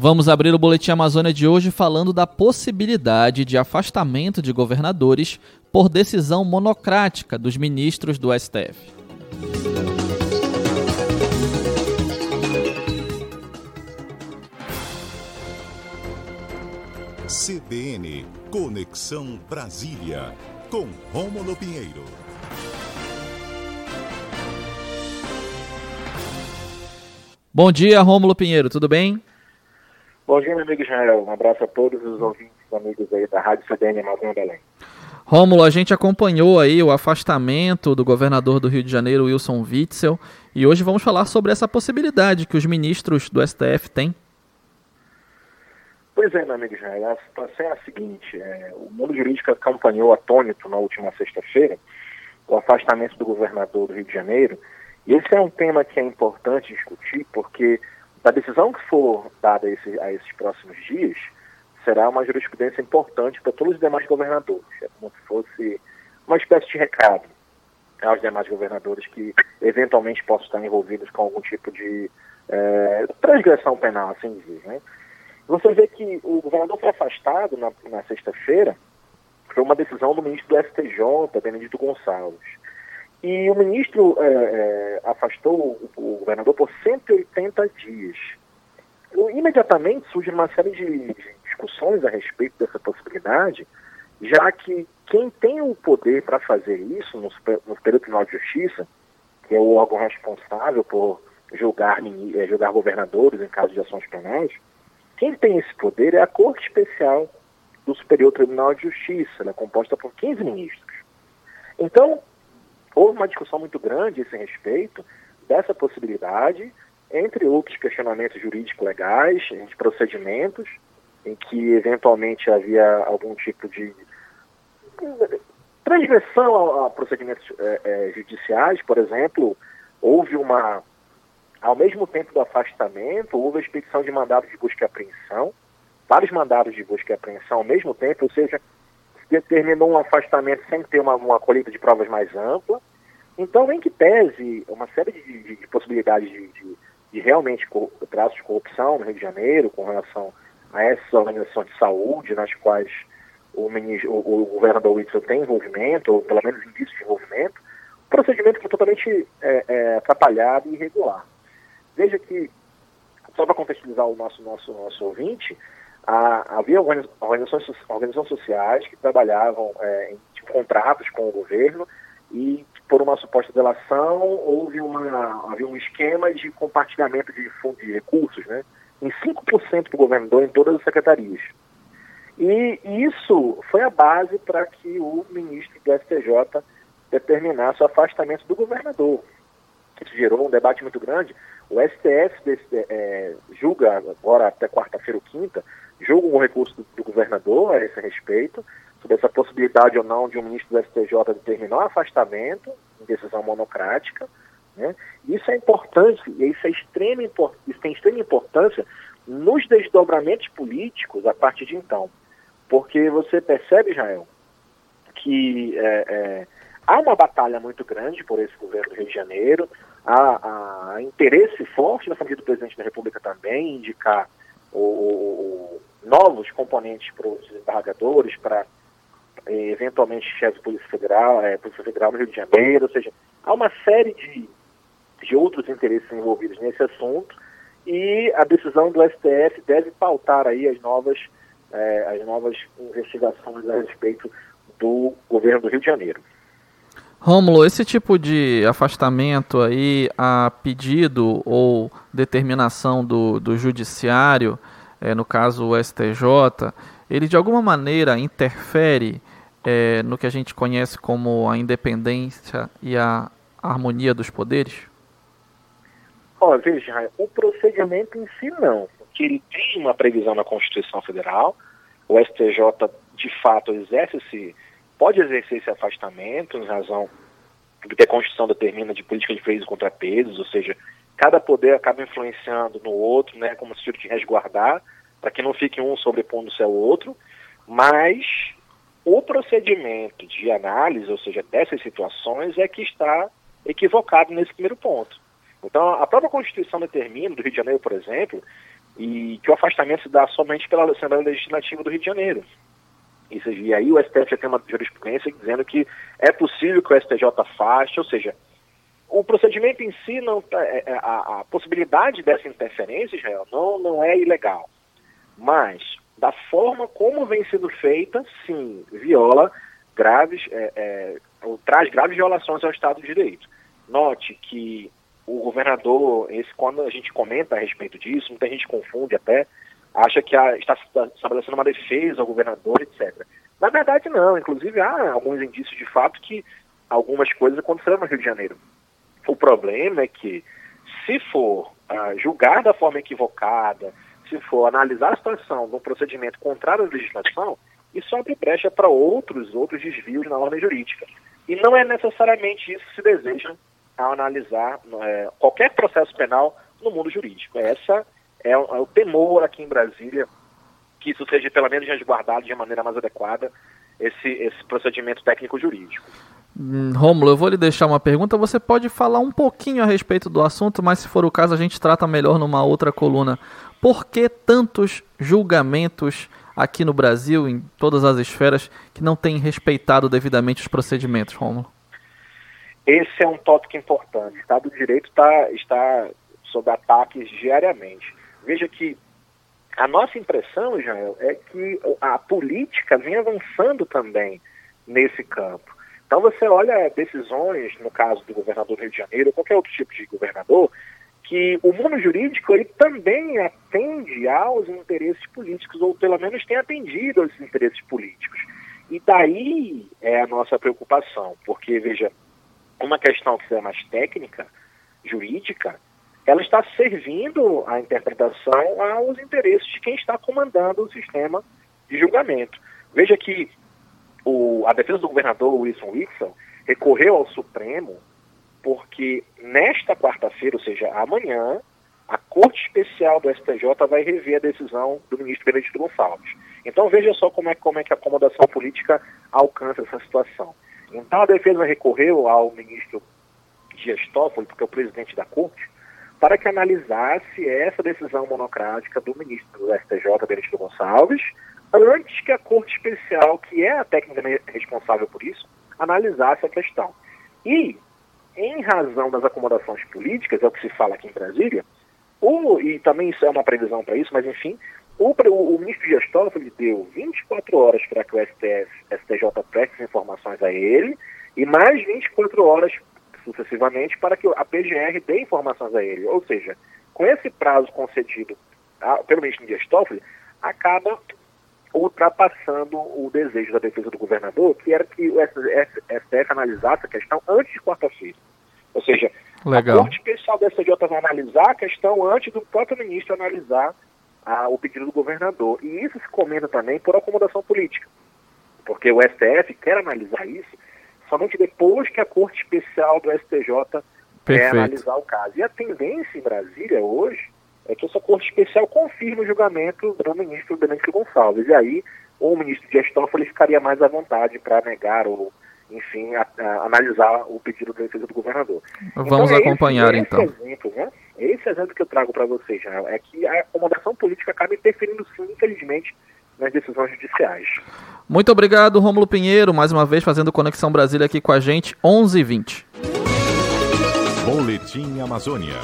Vamos abrir o Boletim Amazônia de hoje falando da possibilidade de afastamento de governadores por decisão monocrática dos ministros do STF. CBN Conexão Brasília com Rômulo Pinheiro. Bom dia, Rômulo Pinheiro, tudo bem? Bom dia, meu amigo Israel. Um abraço a todos os ouvintes amigos aí da Rádio CBN Amazônia Belém. Rômulo, a gente acompanhou aí o afastamento do governador do Rio de Janeiro, Wilson Witzel, e hoje vamos falar sobre essa possibilidade que os ministros do STF têm. Pois é, meu amigo Israel, a situação é a seguinte, é, o mundo jurídico acompanhou atônito na última sexta-feira o afastamento do governador do Rio de Janeiro, e esse é um tema que é importante discutir, porque a decisão que for dada a, esse, a esses próximos dias será uma jurisprudência importante para todos os demais governadores. É como se fosse uma espécie de recado aos demais governadores que eventualmente possam estar envolvidos com algum tipo de é, transgressão penal, assim dizer. Né? Você vê que o governador foi afastado na, na sexta-feira por uma decisão do ministro do STJ, Benedito Gonçalves. E o ministro é, é, afastou o, governador por 180 dias. Imediatamente surge uma série de, discussões a respeito dessa possibilidade, já que quem tem o poder para fazer isso no, no Superior Tribunal de Justiça, que é o órgão responsável por julgar, é, julgar governadores em caso de ações penais, quem tem esse poder é a Corte Especial do Superior Tribunal de Justiça, né, composta por 15 ministros. Então, houve uma discussão muito grande a esse respeito dessa possibilidade, entre outros questionamentos jurídicos legais, de procedimentos, em que eventualmente havia algum tipo de transgressão a, procedimentos é, é, judiciais, por exemplo, houve uma, ao mesmo tempo do afastamento, houve a expedição de mandados de busca e apreensão, vários mandados de busca e apreensão ao mesmo tempo, ou seja, determinou um afastamento sem ter uma, uma colheita de provas mais ampla. Então, em que pese uma série de, de, de possibilidades de, de, realmente traços de corrupção no Rio de Janeiro com relação a essas organizações de saúde, nas quais o, ministro, o, o governador Whitson tem envolvimento, ou pelo menos indício de envolvimento, o procedimento foi totalmente é, é, atrapalhado e irregular. Veja que, só para contextualizar o nosso, nosso, nosso ouvinte, a, havia organizações, organizações sociais que trabalhavam é, em tipo, contratos com o governo e por uma suposta delação houve uma, havia um esquema de compartilhamento de, de recursos, né? em 5% para o governador em todas as secretarias. E isso foi a base para que o ministro do STJ determinasse o afastamento do governador. Isso gerou um debate muito grande. O STF desse, é, julga agora até quarta-feira ou quinta, julga um recurso do, do, governador a esse respeito, sobre essa possibilidade ou não de um ministro do STJ determinar o afastamento em decisão monocrática. Né? Isso é importante, e isso, é extrema, isso tem extrema importância nos desdobramentos políticos a partir de então. Porque você percebe, Israel, que é, é, há uma batalha muito grande por esse governo do Rio de Janeiro, há, há interesse forte na família do presidente da República também em indicar o, o, novos componentes para os desembargadores, para eventualmente chefe de Polícia Federal, é, Polícia Federal no Rio de Janeiro, ou seja, há uma série de de outros interesses envolvidos nesse assunto e a decisão do STF deve pautar aí as novas, é, as novas investigações a respeito do governo do Rio de Janeiro. Rômulo, esse tipo de afastamento aí a pedido ou determinação do, do judiciário, é, no caso o STJ, ele de alguma maneira interfere é, no que a gente conhece como a independência e a harmonia dos poderes? Ó, veja, o procedimento em si não, porque ele tem uma previsão na Constituição Federal, o STJ de fato exerce esse, pode exercer esse afastamento em razão do que a Constituição determina de política de freios e contrapesos, ou seja, cada poder acaba influenciando no outro, né, como se de resguardar, para que não fique um sobrepondo-se ao outro, mas o procedimento de análise, ou seja, dessas situações, é que está equivocado nesse primeiro ponto. Então, a própria Constituição determina, do Rio de Janeiro, por exemplo, e que o afastamento se dá somente pela Assembleia Legislativa do Rio de Janeiro. E, e aí o STF já tem uma jurisprudência dizendo que é possível que o STJ afaste, ou seja, o procedimento em si, não tá, é, é, a, a, possibilidade dessa interferência, Israel, não, não é ilegal. Mas, da forma como vem sendo feita, sim, viola graves, é, é, traz graves violações ao Estado de Direito. Note que o governador, esse, quando a gente comenta a respeito disso, muita gente confunde até, acha que a, está estabelecendo uma defesa ao governador, etc. Na verdade, não. Inclusive, há alguns indícios de fato que algumas coisas aconteceram no Rio de Janeiro. O problema é que, se for uh, julgar da forma equivocada, se for analisar a situação num procedimento contrário à legislação, isso abre brecha para outros, outros desvios na ordem jurídica. E não é necessariamente isso que se deseja ao analisar é, qualquer processo penal no mundo jurídico. Essa é é o, temor aqui em Brasília que isso seja pelo menos resguardado de maneira mais adequada esse, esse procedimento técnico jurídico. Hum, Rômulo, eu vou lhe deixar uma pergunta. Você pode falar um pouquinho a respeito do assunto, mas se for o caso, a gente trata melhor numa outra coluna. Por que tantos julgamentos aqui no Brasil, em todas as esferas, que não têm respeitado devidamente os procedimentos, Rômulo? Esse é um tópico importante. O Estado de Direito tá, está sob ataques diariamente. Veja que a nossa impressão, Israel, é que a política vem avançando também nesse campo. Então você olha decisões, no caso do governador do Rio de Janeiro, ou qualquer outro tipo de governador, que o mundo jurídico ele também atende aos interesses políticos, ou pelo menos tem atendido aos interesses políticos. E daí é a nossa preocupação, porque, veja, uma questão que é mais técnica, jurídica, ela está servindo a interpretação aos interesses de quem está comandando o sistema de julgamento. Veja que o, a defesa do governador Wilson Whitson recorreu ao Supremo porque nesta quarta-feira, ou seja, amanhã, a Corte Especial do STJ vai rever a decisão do ministro Benedito Gonçalves. Então veja só como é, como é que a acomodação política alcança essa situação. Então a defesa recorreu ao ministro Dias Toffoli, porque é o presidente da Corte, para que analisasse essa decisão monocrática do ministro do STJ, Benedito Gonçalves, antes que a Corte Especial, que é a técnica responsável por isso, analisasse a questão. E em razão das acomodações políticas, é o que se fala aqui em Brasília, o, e também isso é uma previsão para isso, mas enfim, o, o, o ministro Dias Toffoli deu 24 horas para que o STF, STJ preste informações a ele e mais 24 horas sucessivamente para que a PGR dê informações a ele. Ou seja, com esse prazo concedido a, pelo ministro Dias Toffoli, acaba ultrapassando o desejo da defesa do governador, que era que o STF analisasse a questão antes de quarta-feira. Ou seja, Legal. a Corte Especial da STJ vai analisar a questão antes do próprio ministro analisar a, o pedido do governador. E isso se comenta também por acomodação política, porque o STF quer analisar isso somente depois que a Corte Especial do STJ quer analisar o caso. E a tendência em Brasília hoje é que essa Corte Especial confirme o julgamento do ministro Benedito Gonçalves. E aí o ministro Dias Toffoli ficaria mais à vontade para negar ou, enfim, a, a, analisar o pedido de defesa do governador. Vamos então, acompanhar, esse, então. Esse exemplo, né? esse exemplo que eu trago para vocês, né? é que a acomodação política acaba interferindo, sim, infelizmente, nas decisões judiciais. Muito obrigado, Rômulo Pinheiro, mais uma vez fazendo Conexão Brasília aqui com a gente, 11h20. Boletim Amazônia.